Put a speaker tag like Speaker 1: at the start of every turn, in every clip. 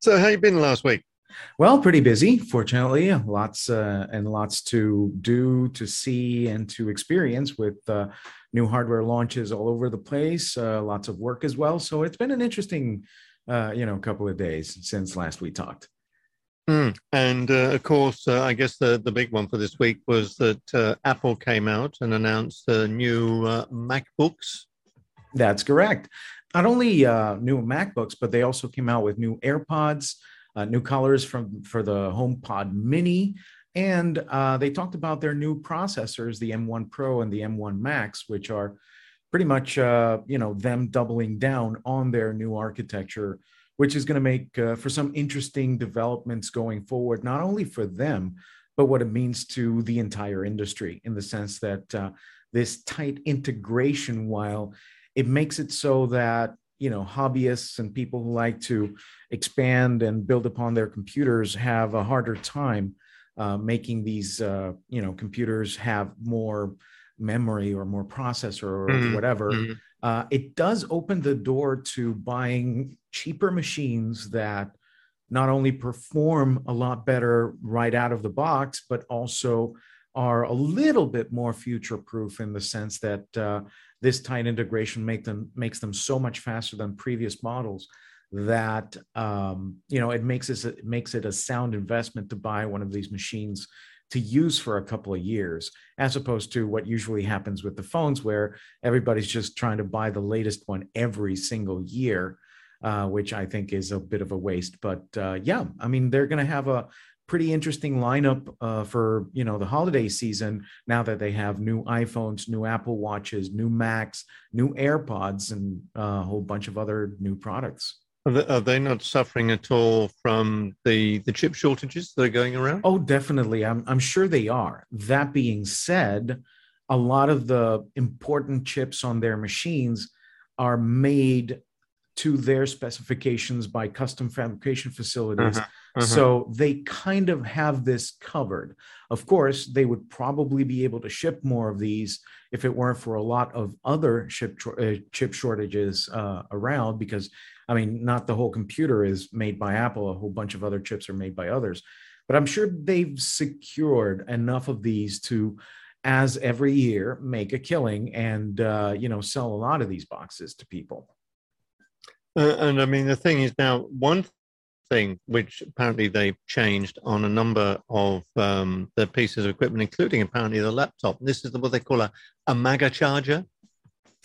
Speaker 1: so, how you been last week?
Speaker 2: Well, pretty busy, fortunately. Lots uh, and lots to do, to see, and to experience with uh, new hardware launches all over the place. Uh, lots of work as well. So it's been an interesting, uh, you know, couple of days since last we talked.
Speaker 1: Mm. And uh, of course, uh, I guess the, the big one for this week was that Apple came out and announced the new MacBooks.
Speaker 2: That's correct. Not only new MacBooks, but they also came out with new AirPods uh, new colors from for the HomePod Mini, and uh, they talked about their new processors, the M1 Pro and the M1 Max, which are pretty much uh, you know them doubling down on their new architecture, which is going to make uh, for some interesting developments going forward, not only for them, but what it means to the entire industry in the sense that uh, this tight integration, while it makes it so that you know hobbyists and people who like to expand and build upon their computers have a harder time uh, making these uh, you know computers have more memory or more processor or mm-hmm. whatever mm-hmm. Uh, it does open the door to buying cheaper machines that not only perform a lot better right out of the box but also are a little bit more future proof in the sense that uh, this tight integration make them makes them so much faster than previous models that um, you know it makes it, makes it a sound investment to buy one of these machines to use for a couple of years as opposed to what usually happens with the phones where everybody's just trying to buy the latest one every single year uh, which i think is a bit of a waste. But uh, yeah i mean they're going to have a pretty interesting lineup uh, for you know the holiday season now that they have new iPhones, new Apple Watches, new Macs, new AirPods, and uh, a whole bunch of other new products.
Speaker 1: Are they, are they, not suffering at all from the the chip shortages that are going around?
Speaker 2: Oh, definitely. I'm I'm sure they are. That being said, a lot of the important chips on their machines are made to their specifications by custom fabrication facilities. Uh-huh, uh-huh. So they kind of have this covered. Of course, they would probably be able to ship more of these if it weren't for a lot of other chip, uh, chip shortages uh, around, because I mean, not the whole computer is made by Apple, a whole bunch of other chips are made by others. But I'm sure they've secured enough of these to as every year make a killing and uh, you know sell a lot of these boxes to people
Speaker 1: uh, and I mean, the thing is now, one thing which apparently they've changed on a number of um, the pieces of equipment, including apparently the laptop. This is what they call a, a MAGA charger.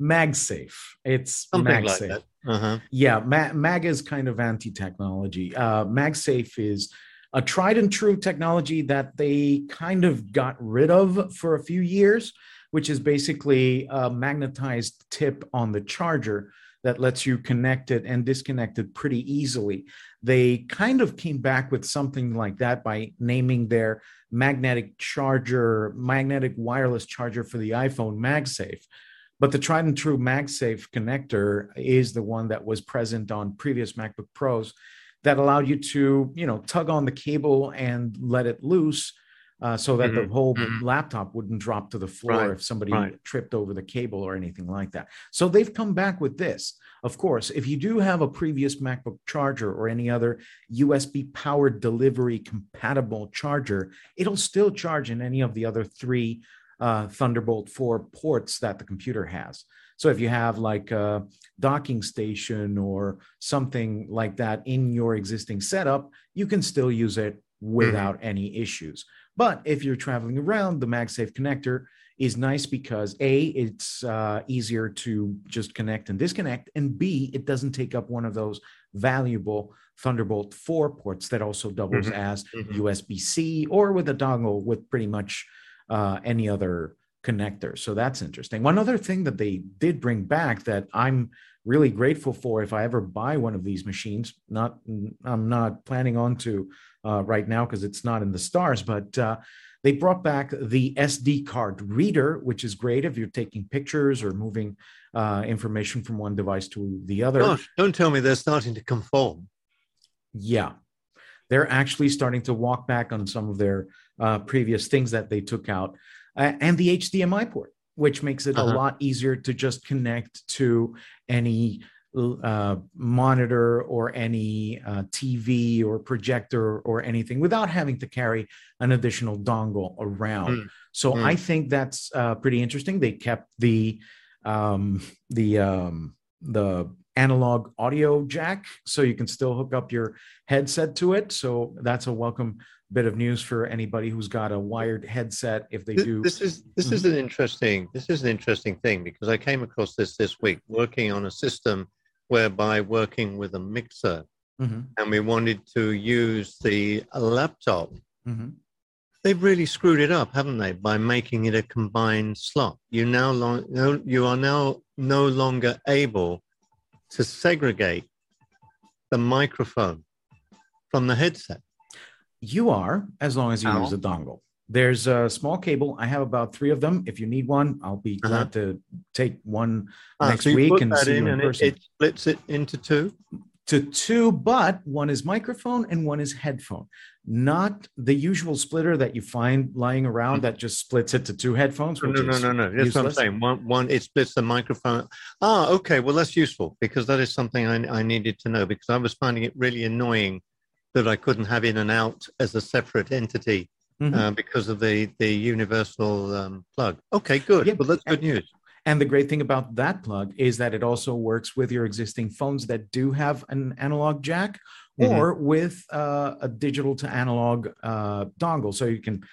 Speaker 2: MagSafe. It's Something MagSafe. Like uh-huh. Yeah, Ma- MAGA is kind of anti-technology. Uh, MagSafe is a tried and true technology that they kind of got rid of for a few years, which is basically a magnetized tip on the charger that lets you connect it and disconnect it pretty easily. They kind of came back with something like that by naming their magnetic charger, magnetic wireless charger for the iPhone MagSafe. But the tried and true MagSafe connector is the one that was present on previous MacBook Pros that allowed you to, you know, tug on the cable and let it loose uh, so that mm-hmm. the whole mm-hmm. laptop wouldn't drop to the floor right. if somebody right. tripped over the cable or anything like that. So they've come back with this. Of course, if you do have a previous MacBook charger or any other USB powered delivery compatible charger, it'll still charge in any of the other three uh, Thunderbolt 4 ports that the computer has. So if you have like a docking station or something like that in your existing setup, you can still use it without mm-hmm. any issues. But if you're traveling around, the MagSafe connector is nice because A, it's uh, easier to just connect and disconnect, and B, it doesn't take up one of those valuable Thunderbolt 4 ports that also doubles mm-hmm. as mm-hmm. USB C or with a dongle with pretty much uh, any other connector. So that's interesting. One other thing that they did bring back that I'm really grateful for if I ever buy one of these machines. Not, I'm not planning on to uh, right now because it's not in the stars, but uh, they brought back the SD card reader, which is great if you're taking pictures or moving uh, information from one device to the other.
Speaker 1: Gosh, don't tell me they're starting to conform.
Speaker 2: Yeah, they're actually starting to walk back on some of their uh, previous things that they took out, and the HDMI port which makes it uh-huh. a lot easier to just connect to any uh, monitor or any uh, TV or projector or anything without having to carry an additional dongle around. Mm. So mm. I think that's uh, pretty interesting. They kept the um, the um, the analog audio jack, so you can still hook up your headset to it. So that's a welcome bit of news for anybody who's got a wired headset if they do
Speaker 1: this is this mm-hmm. is an interesting this is an interesting thing because i came across this this week working on a system whereby working with a mixer mm-hmm. and we wanted to use the laptop mm-hmm. they've really screwed it up haven't they by making it a combined slot you now long, you are now no longer able to segregate the microphone from the headset
Speaker 2: you are, as long as you use a dongle. There's a small cable. I have about three of them. If you need one, I'll be uh-huh. glad to take one ah, next so week and see you in person.
Speaker 1: It, it splits it into two
Speaker 2: to two, but one is microphone and one is headphone, not the usual splitter that you find lying around mm-hmm. that just splits it to two headphones.
Speaker 1: No, no, no, no, no. That's useless. what I'm saying. One, one, it splits the microphone. Ah, okay. Well, that's useful because that is something I, I needed to know because I was finding it really annoying that I couldn't have in and out as a separate entity mm-hmm. uh, because of the the universal um, plug. Okay, good. Yep. Well, that's good news.
Speaker 2: And the great thing about that plug is that it also works with your existing phones that do have an analog jack mm-hmm. or with uh, a digital to analog uh, dongle. So you can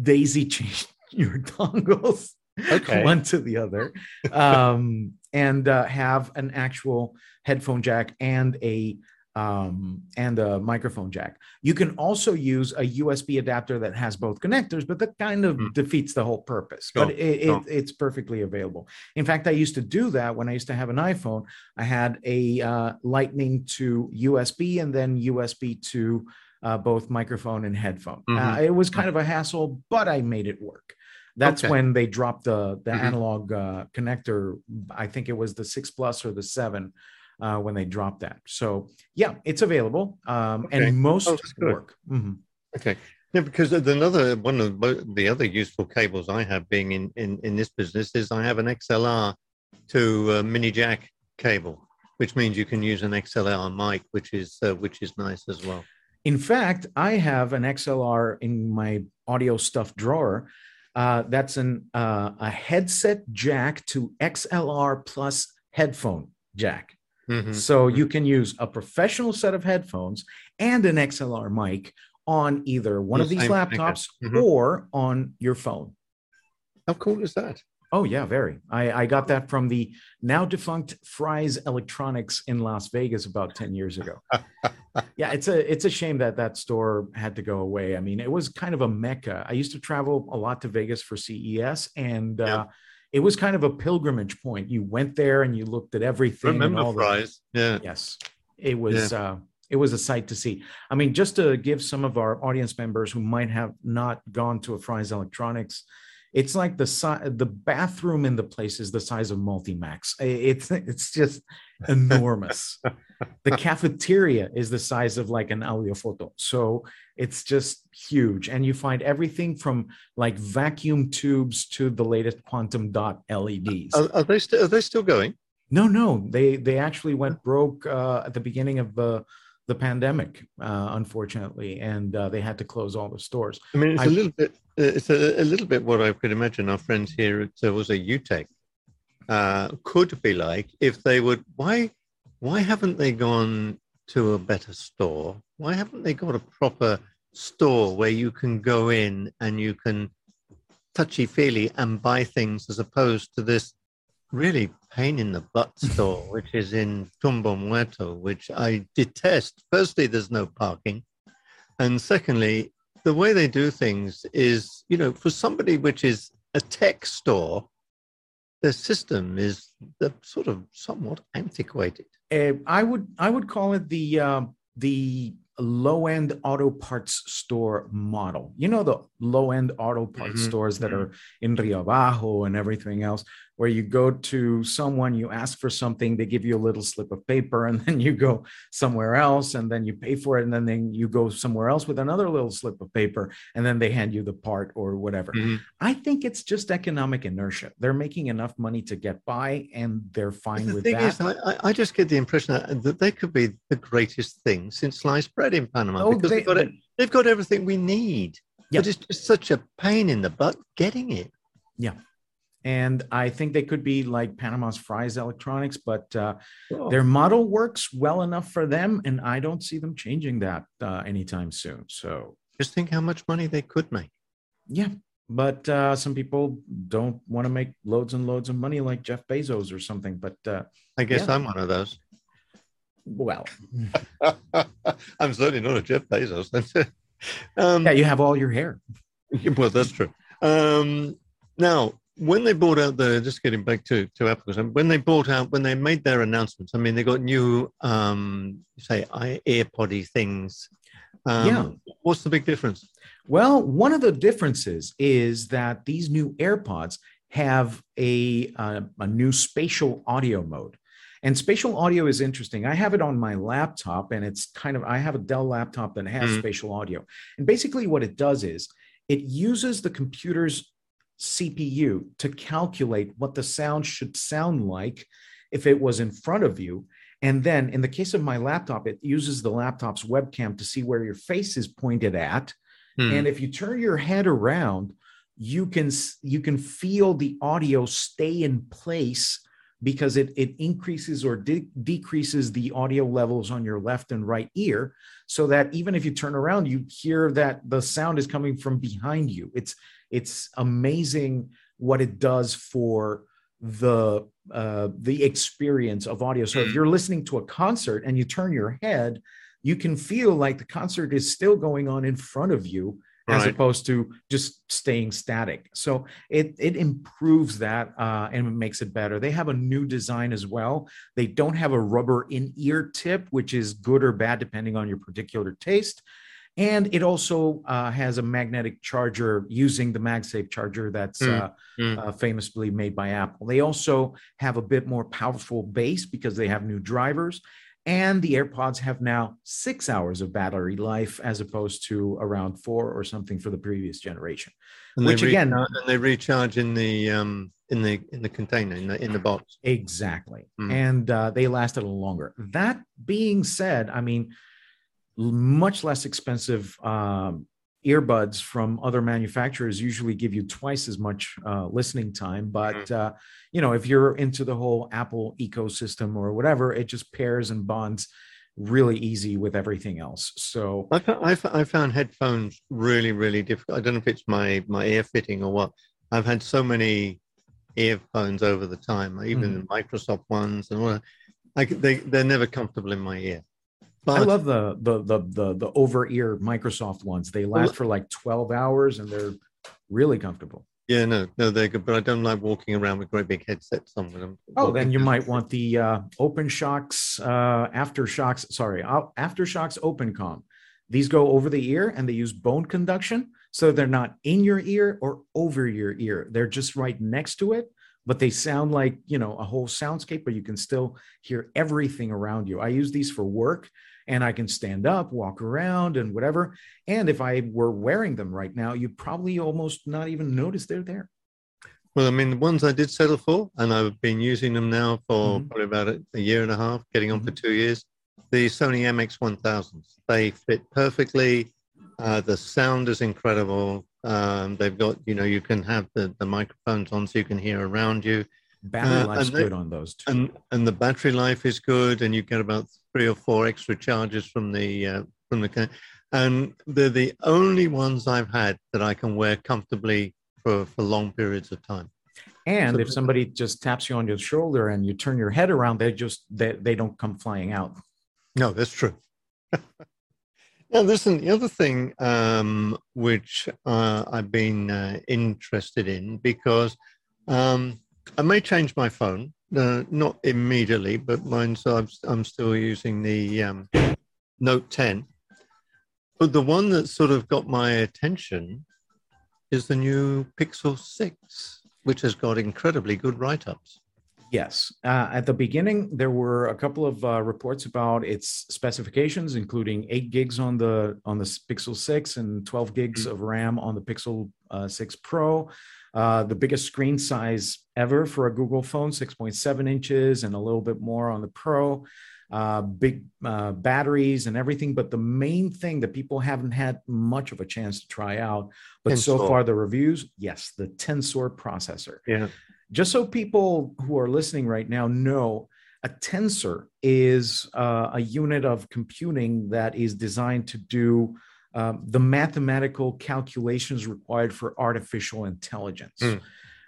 Speaker 2: daisy chain your dongles okay. one to the other um, and uh, have an actual headphone jack and a um, and a microphone jack. You can also use a USB adapter that has both connectors, but that kind of mm. defeats the whole purpose. but it, it, it's perfectly available. In fact, I used to do that when I used to have an iPhone. I had a uh, Lightning to USB and then USB to uh, both microphone and headphone. Uh, mm-hmm. Uh, it was kind of a hassle, but I made it work. That's okay. when they dropped the the mm-hmm. analog uh, connector. I think it was the six plus or the seven uh, when they drop that. So yeah, it's available um, okay. and most oh, work. Mm-hmm.
Speaker 1: Okay. Yeah, because another one of the other useful cables I have being in, in, in this business is I have an XLR to mini jack cable, which means you can use an XLR mic, which is uh, which is nice as well.
Speaker 2: In fact, I have an XLR in my audio stuff drawer. Uh, that's an uh, a headset jack to XLR plus headphone jack. Mm-hmm. So you can use a professional set of headphones and an XLR mic on either one of these laptops mm-hmm. or on your phone.
Speaker 1: How cool is that?
Speaker 2: Oh yeah, very. I, I got that from the now defunct Fry's Electronics in Las Vegas about ten years ago. yeah, it's a it's a shame that that store had to go away. I mean, it was kind of a mecca. I used to travel a lot to Vegas for CES, and yeah. uh, it was kind of a pilgrimage point. You went there and you looked at everything.
Speaker 1: Remember and all Fry's?
Speaker 2: The, yeah. Yes, it was. Yeah. Uh, it was a sight to see. I mean, just to give some of our audience members who might have not gone to a Fry's Electronics, it's like the si- the bathroom in the place is the size of Multimax. It's it's just enormous. the cafeteria is the size of like an audio photo. So it's just huge. And you find everything from like vacuum tubes to the latest quantum dot LEDs.
Speaker 1: Are, are they still are they still going?
Speaker 2: No, no. They they actually went broke uh, at the beginning of the the pandemic, uh, unfortunately, and uh, they had to close all the stores.
Speaker 1: I mean, it's I, a little bit. It's a, a, little bit what I could imagine our friends here at uh, was a UTech uh, could be like if they would. Why why haven't they gone to a better store? Why haven't they got a proper store where you can go in and you can touchy feely and buy things as opposed to this really pain in the butt store, which is in Tumba Muerto, which I detest. Firstly, there's no parking. And secondly, the way they do things is, you know, for somebody which is a tech store, the system is the sort of somewhat antiquated.
Speaker 2: Uh, I would I would call it the uh, the low end auto parts store model. You know the low end auto parts mm-hmm. stores that mm-hmm. are in Rio Abajo and everything else. Where you go to someone, you ask for something, they give you a little slip of paper, and then you go somewhere else, and then you pay for it, and then, you go somewhere else with another little slip of paper, and then they hand you the part or whatever. Mm-hmm. I think it's just economic inertia. They're making enough money to get by, and they're fine the with
Speaker 1: thing
Speaker 2: that.
Speaker 1: Is, I, I, just get the impression that, that they could be the greatest thing since sliced bread in Panama oh, because they, have got, it, they've got everything we need. Yeah. But it's just such a pain in the butt getting it.
Speaker 2: Yeah and I think they could be like Panama's Fry's Electronics, but uh, oh. their model works well enough for them, and I don't see them changing that uh, anytime soon. So
Speaker 1: just think how much money they could make.
Speaker 2: Yeah, but uh, some people don't want to make loads and loads of money like Jeff Bezos or something. But uh,
Speaker 1: I guess yeah. I'm one of those.
Speaker 2: Well,
Speaker 1: I'm certainly not a Jeff Bezos.
Speaker 2: um, yeah, you have all your hair.
Speaker 1: Well, that's true. Um, now, when they bought out the just getting back to to Apple, when they bought out when they made their announcements, I mean they got new um say AirPoddy things. Um, yeah. What's the big difference?
Speaker 2: Well, one of the differences is that these new AirPods have a uh, a new spatial audio mode. And spatial audio is interesting. I have it on my laptop, and it's kind of I have a Dell laptop that has mm-hmm. spatial audio. And basically, what it does is it uses the computer's CPU to calculate what the sound should sound like if it was in front of you. And then in the case of my laptop, it uses the laptop's webcam to see where your face is pointed at. Hmm. And if you turn your head around, you can you can feel the audio stay in place because it, it increases or de- decreases the audio levels on your left and right ear so that even if you turn around you hear that the sound is coming from behind you it's it's amazing what it does for the uh, the experience of audio. So if mm. you're listening to a concert and you turn your head, you can feel like the concert is still going on in front of you as opposed to just staying static. So it it improves that uh, and makes it better. They have a new design as well. They don't have a rubber in ear tip, which is good or bad depending on your particular taste. And it also uh, has a magnetic charger using the MagSafe charger that's mm. Uh, mm. Uh, famously made by Apple. They also have a bit more powerful base because they have new drivers. And the AirPods have now six hours of battery life as opposed to around four or something for the previous generation.
Speaker 1: And which again, and they recharge in the um, in the in the container in the in the box.
Speaker 2: Exactly, mm. and uh, they last a little longer. That being said, I mean, much less expensive um, earbuds from other manufacturers usually give you twice as much uh, listening time but mm-hmm. uh, you know if you're into the whole apple ecosystem or whatever it just pairs and bonds really easy with everything else so
Speaker 1: I, found, I found headphones really really difficult i don't know if it's my my ear fitting or what i've had so many earphones over the time even mm. microsoft ones and all I, they, they're never comfortable in my ear
Speaker 2: but, I love the the the the, the over ear Microsoft ones. They last for like twelve hours and they're really comfortable.
Speaker 1: Yeah, no, no, they're good, but I don't like walking around with great big headsets on with them.
Speaker 2: Oh, then you might want the uh, OpenShocks uh, AfterShokz. Sorry, AfterShokz OpenComm. These go over the ear and they use bone conduction, so they're not in your ear or over your ear. They're just right next to it, but they sound like you know a whole soundscape, but you can still hear everything around you. I use these for work and I can stand up, walk around, and whatever. And if I were wearing them right now, you'd probably almost not even notice they're there.
Speaker 1: Well, I mean, the ones I did settle for, and I've been using them now for mm-hmm. probably about a, year and a half, getting on mm-hmm. for two years. The Sony MX1000s, they fit perfectly. Uh, the sound is incredible. Um, they've got, you know, you can have the, the microphones on so you can hear around you.
Speaker 2: Battery uh, life's good on those too.
Speaker 1: And, and the battery life is good, and you get about three or four extra charges from the uh, from the and they're the only ones I've had that I can wear comfortably for, for long periods of time.
Speaker 2: And so, if somebody just taps you on your shoulder and you turn your head around, they just they, they don't come flying out.
Speaker 1: No, that's true. now, listen, the other thing um, which uh, I've been uh, interested in because um, I may change my phone uh, not immediately, but mine. So I'm, I'm still using the um, Note 10. But the one that sort of got my attention is the new Pixel 6. which has got incredibly good write ups.
Speaker 2: Yes. Uh, at the beginning, there were a couple of uh, reports about its specifications, including eight gigs on the on the Pixel 6 and 12 gigs mm-hmm. of RAM on the Pixel uh, 6 Pro. Uh, the biggest screen size ever for a Google phone, 6.7 inches, and a little bit more on the Pro. Uh, big uh, batteries and everything. But the main thing that people haven't had much of a chance to try out, but Tensor. so far the reviews, yes, the Tensor processor.
Speaker 1: Yeah
Speaker 2: just so people who are listening right now know, a tensor is uh, a unit of computing that is designed to do um, the mathematical calculations required for artificial intelligence. Mm.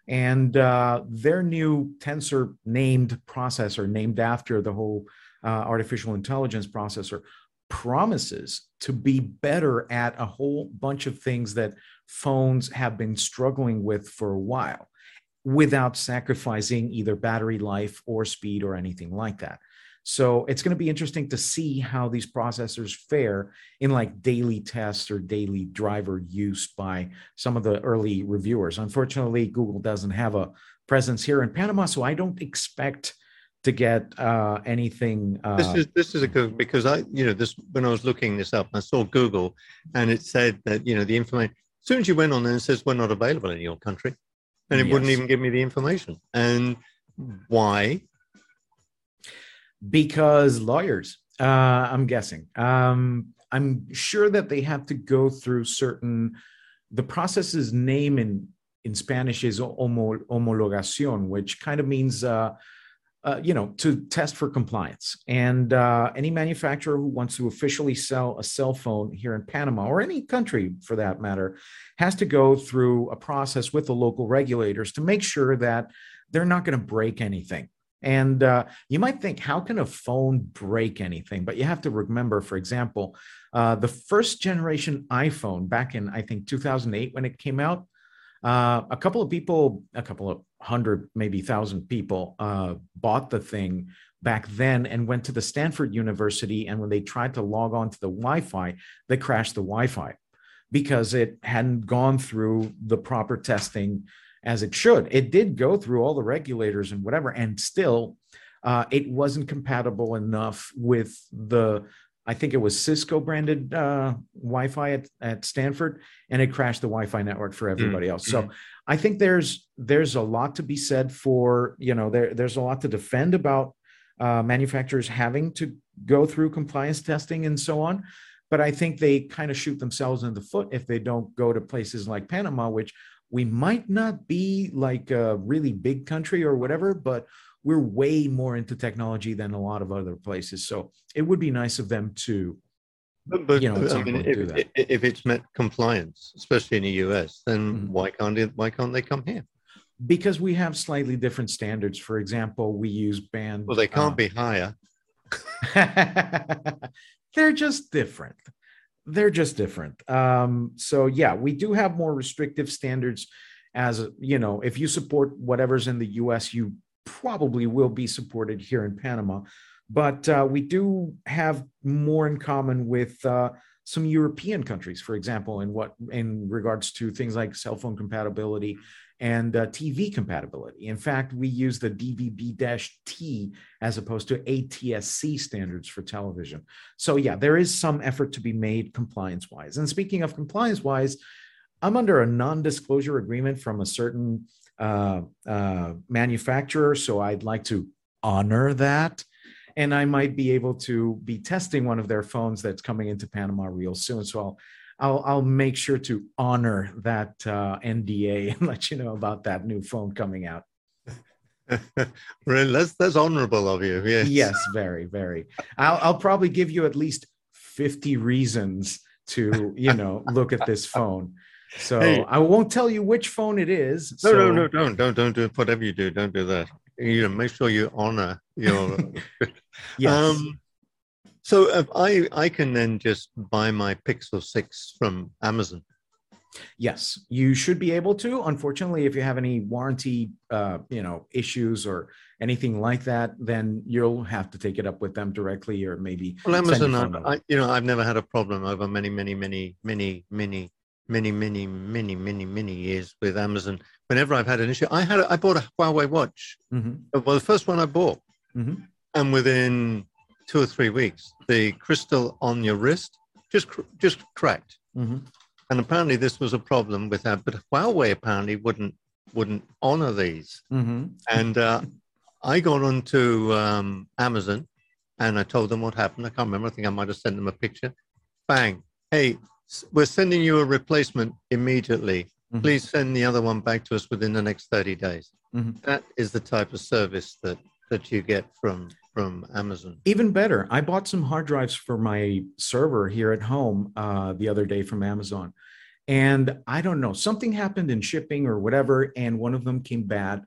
Speaker 2: And uh, their new tensor named processor, named after the whole uh, artificial intelligence processor, promises to be better at a whole bunch of things that phones have been struggling with for a while without sacrificing either battery life or speed or anything like that. So it's going to be interesting to see how these processors fare in like daily tests or daily driver use by some of the early reviewers. Unfortunately, Google doesn't have a presence here in Panama, so I don't expect to get uh, anything. Uh,
Speaker 1: this is this is a good because I you know this when I was looking this up, I saw Google and it said that you know the information. As soon as you went on there, it says we're not available in your country and it yes. wouldn't even give me the information. And why?
Speaker 2: Because lawyers, uh, I'm guessing. Um, I'm sure that they have to go through certain. The process's name in in Spanish is homo, homologación, which kind of means uh, uh, you know, to test for compliance. And uh, any manufacturer who wants to officially sell a cell phone here in Panama or any country for that matter has to go through a process with the local regulators to make sure that they're not going to break anything. And uh, you might think, how can a phone break anything? But you have to remember, for example, uh, the first generation iPhone back in, I think, 2008 when it came out, uh, a couple of people, a couple of hundred, maybe thousand people uh, bought the thing back then and went to the Stanford University. And when they tried to log on to the Wi Fi, they crashed the Wi Fi because it hadn't gone through the proper testing as it should. It did go through all the regulators and whatever, and still uh, it wasn't compatible enough with the I think it was Cisco branded uh, Wi-Fi at, at Stanford, and it crashed the Wi-Fi network for everybody mm-hmm. else. So I think there's there's a lot to be said for you know there there's a lot to defend about uh, manufacturers having to go through compliance testing and so on. But I think they kind of shoot themselves in the foot if they don't go to places like Panama, which we might not be like a really big country or whatever, but we're way more into technology than a lot of other places. So it would be nice of them to,
Speaker 1: but, but you know, I mean, if, if, it's met compliance, especially in the US, then mm-hmm. why can't it, why can't they come here?
Speaker 2: Because we have slightly different standards. For example, we use band.
Speaker 1: Well, they can't uh, be higher.
Speaker 2: They're just different. They're just different. Um, so yeah, we do have more restrictive standards. As you know, if you support whatever's in the U.S., you probably will be supported here in Panama. But uh, we do have more in common with uh, some European countries, for example, in what in regards to things like cell phone compatibility and uh, TV compatibility. In fact, we use the DVB-T as opposed to ATSC standards for television. So yeah, there is some effort to be made compliance-wise. And speaking of compliance-wise, I'm under a non-disclosure agreement from a certain uh, uh, manufacturer. So I'd like to honor that. And I might be able to be testing one of their phones that's coming into Panama real soon. So I'll I'll, I'll make sure to honor that uh, NDA and let you know about that new phone coming out.
Speaker 1: really, that's that's honorable of you. Yes.
Speaker 2: Yes, very, very. I'll I'll probably give you at least fifty reasons to you know look at this phone. So hey. I won't tell you which phone it is.
Speaker 1: No,
Speaker 2: so...
Speaker 1: no, no, don't, don't, don't do whatever you do. Don't do that. You know, make sure you honor your. yes. Um, so if I I can then just buy my Pixel Six from Amazon.
Speaker 2: Yes, you should be able to. Unfortunately, if you have any warranty, uh, you know, issues or anything like that, then you'll have to take it up with them directly, or maybe.
Speaker 1: Well, Amazon, I, I, you know, I've never had a problem over many, many, many, many, many many, many, many, many, many years with Amazon. Whenever I've had an issue, I had a, I bought a Huawei watch. Mm-hmm. Well, the first one I bought, mm-hmm. and within two or three weeks, the crystal on your wrist just just cracked. Mm-hmm. And apparently, this was a problem with that. But Huawei apparently wouldn't wouldn't honor these. Mm-hmm. And uh, I got onto um, Amazon, and I told them what happened. I can't remember. I think I might have sent them a picture. Bang! Hey, we're sending you a replacement immediately. Mm-hmm. Please send the other one back to us within the next 30 days. Mm-hmm. That is the type of service that that you get from from Amazon.
Speaker 2: Even better, I bought some hard drives for my server here at home uh, the other day from Amazon, and I don't know something happened in shipping or whatever, and one of them came bad.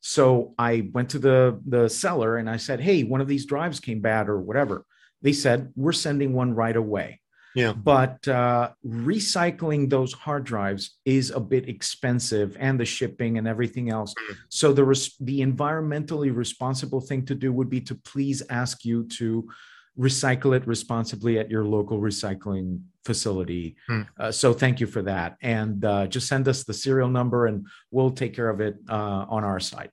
Speaker 2: So I went to the the seller and I said, "Hey, one of these drives came bad or whatever." They said, "We're sending one right away."
Speaker 1: Yeah.
Speaker 2: But uh, recycling those hard drives is a bit expensive, and the shipping and everything else. Mm. So the res- the environmentally responsible thing to do would be to please ask you to recycle it responsibly at your local recycling facility. Mm. Uh, so thank you for that, and uh, just send us the serial number, and we'll take care of it uh, on our side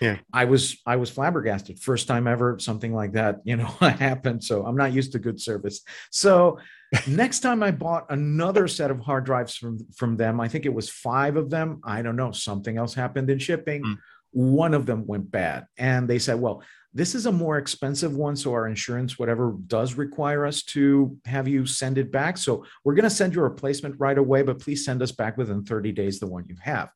Speaker 1: yeah
Speaker 2: i was i was flabbergasted first time ever something like that you know happened so i'm not used to good service so next time i bought another set of hard drives from from them i think it was five of them i don't know something else happened in shipping mm. one of them went bad. And they said well this is a more expensive one so our insurance whatever does require us to have you send it back. So we're going to send you a replacement right away but please send us back within 30 days the one you have.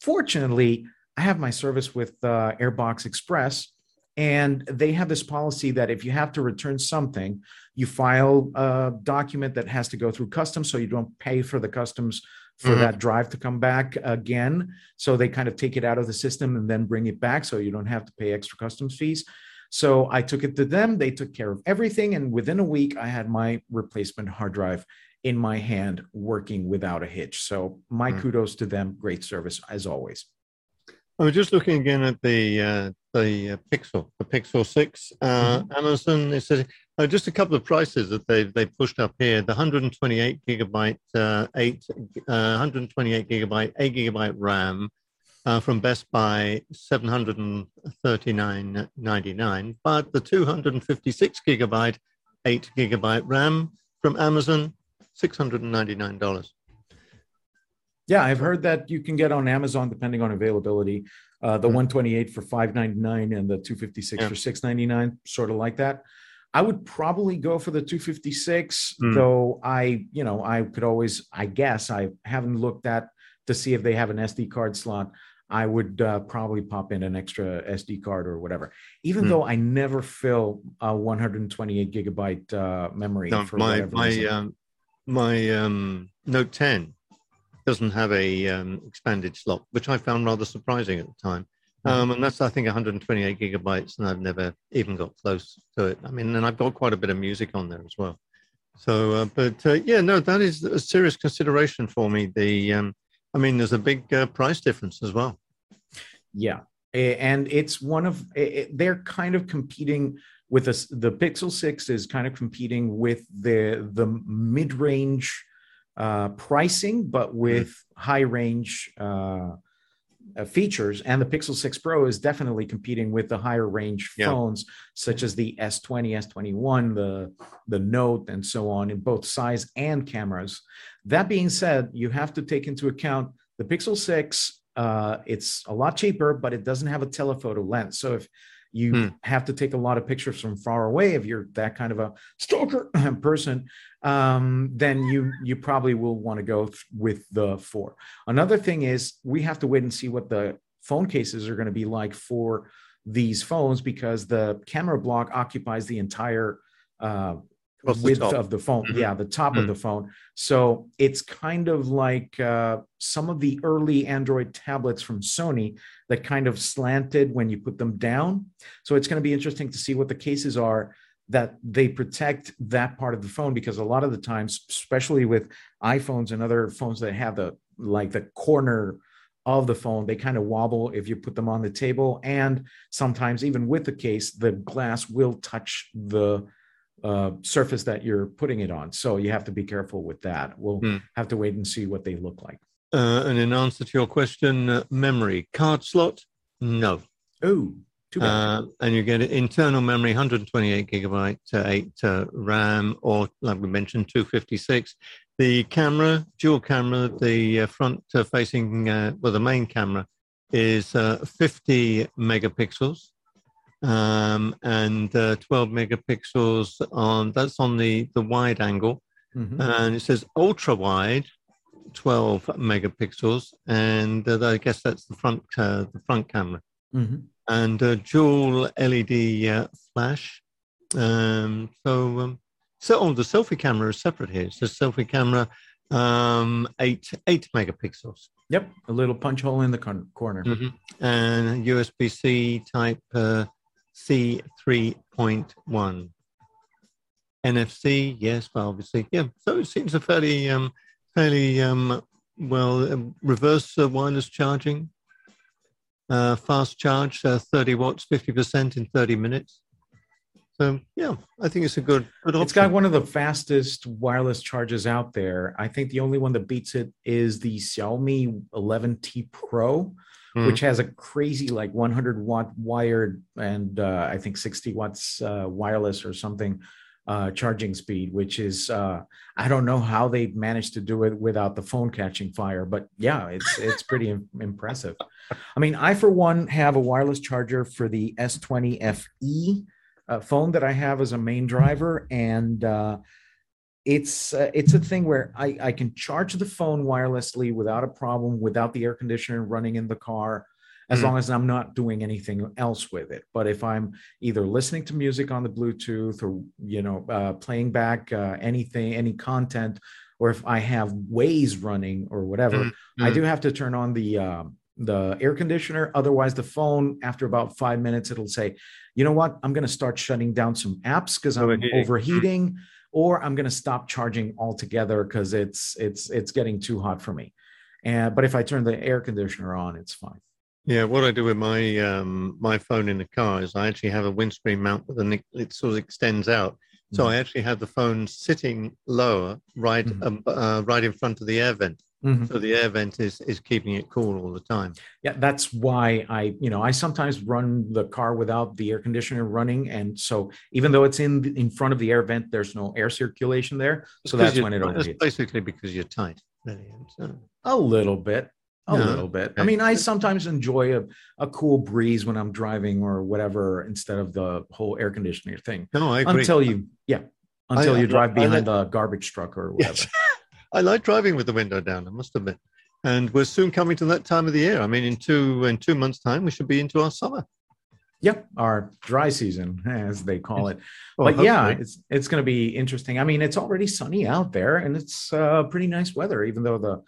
Speaker 2: Fortunately I have my service with uh, Airbox Express, and they have this policy that if you have to return something, you file a document that has to go through customs, so you don't pay for the customs for mm-hmm. that drive to come back again. So they kind of take it out of the system and then bring it back, so you don't have to pay extra customs fees. So I took it to them. They took care of everything, and within a week, I had my replacement hard drive in my hand, working without a hitch. So my mm-hmm. kudos to them. Great service as always.
Speaker 1: I was just looking again at the uh, the uh, Pixel, the Pixel Six. Uh, mm-hmm. Amazon is uh, just a couple of prices that they they pushed up here. The 128 gigabyte uh, eight, 128 uh, gigabyte eight gigabyte RAM from Best Buy, 739.99. But the 256 gigabyte eight gigabyte RAM from Amazon, 699 dollars.
Speaker 2: Yeah, I've heard that you can get on Amazon depending on availability. Uh, the mm-hmm. 128 for 599 and the 256 yeah. for 699, sort of like that. I would probably go for the 256, mm. though I, you know, I could always, I guess, I haven't looked at to see if they have an SD card slot. I would uh, probably pop in an extra SD card or whatever, even mm. though I never fill a 128 gigabyte uh, memory.
Speaker 1: No, for my my um, my um, Note 10 doesn't have a um, expanded slot, which I found rather surprising at the time. Hmm. Um, and that's, I think, 128 gigabytes, and I've never even got close to it. I mean, and I've got quite a bit of music on there as well. So, uh, but uh, yeah, no, that is a serious consideration for me. The, um, I mean, there's a big uh, price difference as well.
Speaker 2: Yeah, and it's one of it, they're kind of competing with us. The Pixel Six is kind of competing with the the mid range uh, pricing, but mm-hmm. with high range uh, uh, features. And the Pixel 6 Pro is definitely competing with the higher range yeah. phones, such as the S20, S21, the, the Note, and so on, in both size and cameras. That being said, you have to take into account the Pixel 6. Uh, it's a lot cheaper, but it doesn't have a telephoto lens. So if you hmm. have to take a lot of pictures from far away if you're that kind of a stalker person um, then you you probably will want to go th- with the four another thing is we have to wait and see what the phone cases are going to be like for these phones because the camera block occupies the entire uh, width the of the phone. Mm-hmm. Yeah, the top mm-hmm. of the phone. So it's kind of like uh, some of the early Android tablets from Sony that kind of slanted when you put them down. So it's going to be interesting to see what the cases are that they protect that part of the phone because a lot of the times, especially with iPhones and other phones that have the like the corner of the phone, they kind of wobble if you put them on the table. And sometimes, even with the case, the glass will touch the uh, surface that you're putting it on. So you have to be careful with that. We'll hmm. have to wait and see what they look like.
Speaker 1: Uh, and in answer to your question, uh, memory card slot, no.
Speaker 2: Oh, too
Speaker 1: uh, and you get internal memory, 128 gigabyte, uh, 8 uh, RAM, or like we mentioned, 256. The camera, dual camera, the uh, front uh, facing, uh, well, the main camera is 50 megapixels um, and 12 megapixels on, that's on the, the wide angle. Mm-hmm. And it says ultra wide, 12 megapixels, and I guess that's the front, the front camera. Mm-hmm and a dual LED uh, flash. Um, so, um, so oh, the selfie camera is separate here. It's a selfie camera, um, eight eight megapixels.
Speaker 2: Yep, a little punch hole in the con- corner.
Speaker 1: Mm-hmm. And USB C Type uh, C three point one. NFC, yes, but obviously, yeah. So it seems a fairly, um, fairly um, well uh, reverse uh, wireless charging uh, fast charge, uh, 30 watts, 50% in 30 minutes. So yeah, I think it's a good, good
Speaker 2: option. It's got one of the fastest wireless charges out there. I think the only one that beats it is the Xiaomi 11T Pro, mm. which has a crazy like 100 watt wired and uh, I think 60 watts uh, wireless or something uh, charging speed, which is uh, I don't know how they managed to do it without the phone catching fire, but yeah, it's it's pretty impressive. I mean, I for one have a wireless charger for the S20 FE uh, phone that I have as a main driver, and uh, it's uh, it's a thing where I, I can charge the phone wirelessly without a problem, without the air conditioner running in the car as mm long as I'm not doing anything else with it. But if I'm either listening to music on the Bluetooth or you know uh, playing back uh, anything, any content, or if I have Waze running or whatever, mm I do have to turn on the uh, the air conditioner. Otherwise, the phone after about five minutes it'll say, you know what, I'm going to start shutting down some apps because I'm overheating. overheating or I'm going to stop charging altogether because it's it's it's getting too hot for me. And but if I turn the air conditioner on, it's fine.
Speaker 1: Yeah, what I do with my um, my phone in the car is I actually have a windscreen mount with an it sort of extends out, so mm-hmm. I actually have the phone sitting lower, right mm-hmm. um, uh, right in front of the air vent. Mm-hmm. So the air vent is is keeping it cool all the time.
Speaker 2: Yeah, that's why I you know I sometimes run the car without the air conditioner running, and so even though it's in in front of the air vent, there's no air circulation there. So that's when it overheats.
Speaker 1: Basically, because you're tight.
Speaker 2: A little bit a little bit. I mean, I sometimes enjoy a, a cool breeze when I'm driving or whatever instead of the whole air conditioning thing.
Speaker 1: No, I agree.
Speaker 2: Until you, yeah, until I, you drive I, behind I, the garbage truck or whatever. Yes.
Speaker 1: I like driving with the window down. I must admit. And we're soon coming to that time of the year. I mean, in two in two months' time, we should be into our summer.
Speaker 2: Yep, our dry season, as they call it. Well, but yeah, it's it's going to be interesting. I mean, it's already sunny out there, and it's uh, pretty nice weather, even though the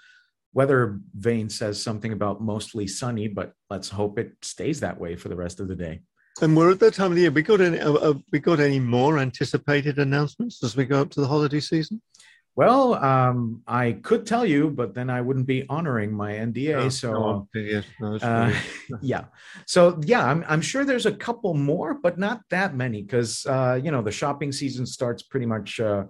Speaker 2: weather vane says something about mostly sunny, but let's hope it stays that way for the rest of the day.
Speaker 1: And we're at that time of the year. We got any? Uh, uh, we got any more anticipated announcements as we go up to the holiday season?
Speaker 2: Well, um, I could tell you, but then I wouldn't be honoring my NDA. Oh, so, no, yes, no, uh, yeah. So, yeah, I'm, I'm sure there's a couple more, but not that many because, uh, you know, the shopping season starts pretty much uh,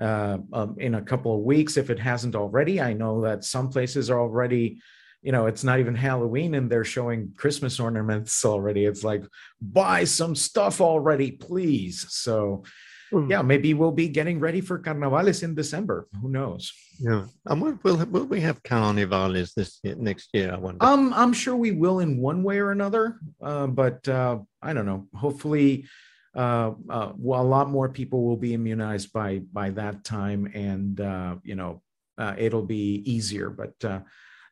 Speaker 2: uh, um, in a couple of weeks if it hasn't already. I know that some places are already, you know, it's not even Halloween and they're showing Christmas ornaments already. It's like, buy some stuff already, please. So, mm. yeah, maybe we'll be getting ready for Carnavales in December. Who knows?
Speaker 1: Yeah, and will, will, will we have Carnavales this year, next year? I wonder.
Speaker 2: Um, I'm sure we will in one way or another. Uh, but uh, I don't know. Hopefully uh, uh, well, a lot more people will be immunized by by that time, and uh, you know uh, it'll be easier. But uh,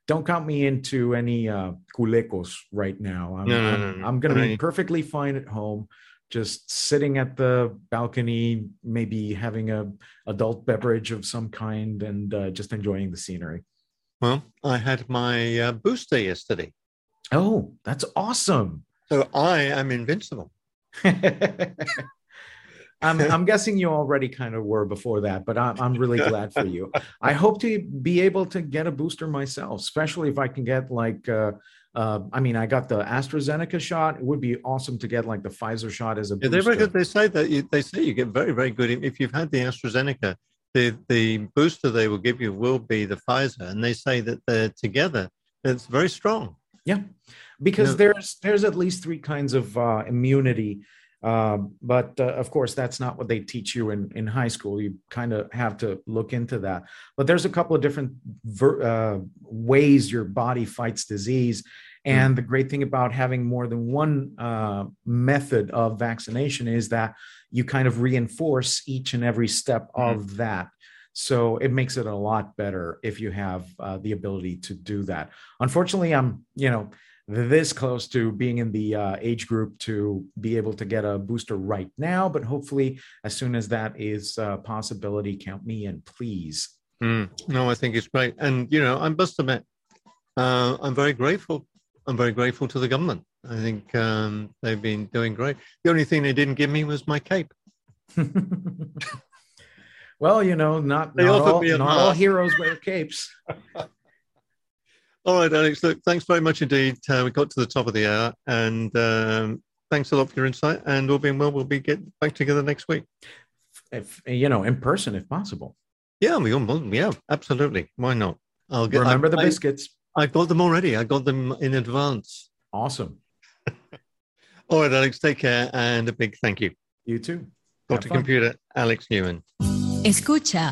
Speaker 2: don't count me into any uh, culecos right now. I'm, no, no, no, I'm, I'm going to be perfectly fine at home, just sitting at the balcony, maybe having a adult beverage of some kind, and uh, just enjoying the scenery.
Speaker 1: Well, I had my uh, booster yesterday.
Speaker 2: Oh, that's awesome!
Speaker 1: So I am invincible.
Speaker 2: I'm, I'm guessing you already kind of were before that, but I'm, I'm really glad for you. I hope to be able to get a booster myself, especially if I can get like uh, uh, I mean, I got the AstraZeneca shot. It would be awesome to get like the Pfizer shot as a
Speaker 1: yeah,
Speaker 2: booster.
Speaker 1: They, they say that you, they say you get very, very good if you've had the AstraZeneca. The the booster they will give you will be the Pfizer, and they say that they're together. It's very strong.
Speaker 2: Yeah, because yeah. there's there's at least three kinds of uh, immunity um, but uh, of course, that's not what they teach you in, in high school. You kind of have to look into that. But there's a couple of different ver- uh, ways your body fights disease. And mm. the great thing about having more than one uh, method of vaccination is that you kind of reinforce each and every step mm. of that. So it makes it a lot better if you have uh, the ability to do that. Unfortunately, I'm, you know, this close to being in the uh, age group to be able to get a booster right now. But hopefully, as soon as that is a possibility, count me in, please.
Speaker 1: Mm, no, I think it's great. And, you know, I must admit, uh, I'm very grateful. I'm very grateful to the government. I think um, they've been doing great. The only thing they didn't give me was my cape.
Speaker 2: well, you know, not, not, all, not all heroes wear capes.
Speaker 1: All right, Alex. Look, thanks very much indeed. Uh, we got to the top of the hour, and um, thanks a lot for your insight. And all being well, we'll be get back together next week.
Speaker 2: If you know, in person, if possible.
Speaker 1: Yeah, we yeah, absolutely. Why not?
Speaker 2: I'll get. Remember I, the biscuits.
Speaker 1: I, I got them already. I got them in advance.
Speaker 2: Awesome.
Speaker 1: all right, Alex. Take care, and a big thank you.
Speaker 2: You too.
Speaker 1: Got Dr. Computer, Alex Neuman. Escucha.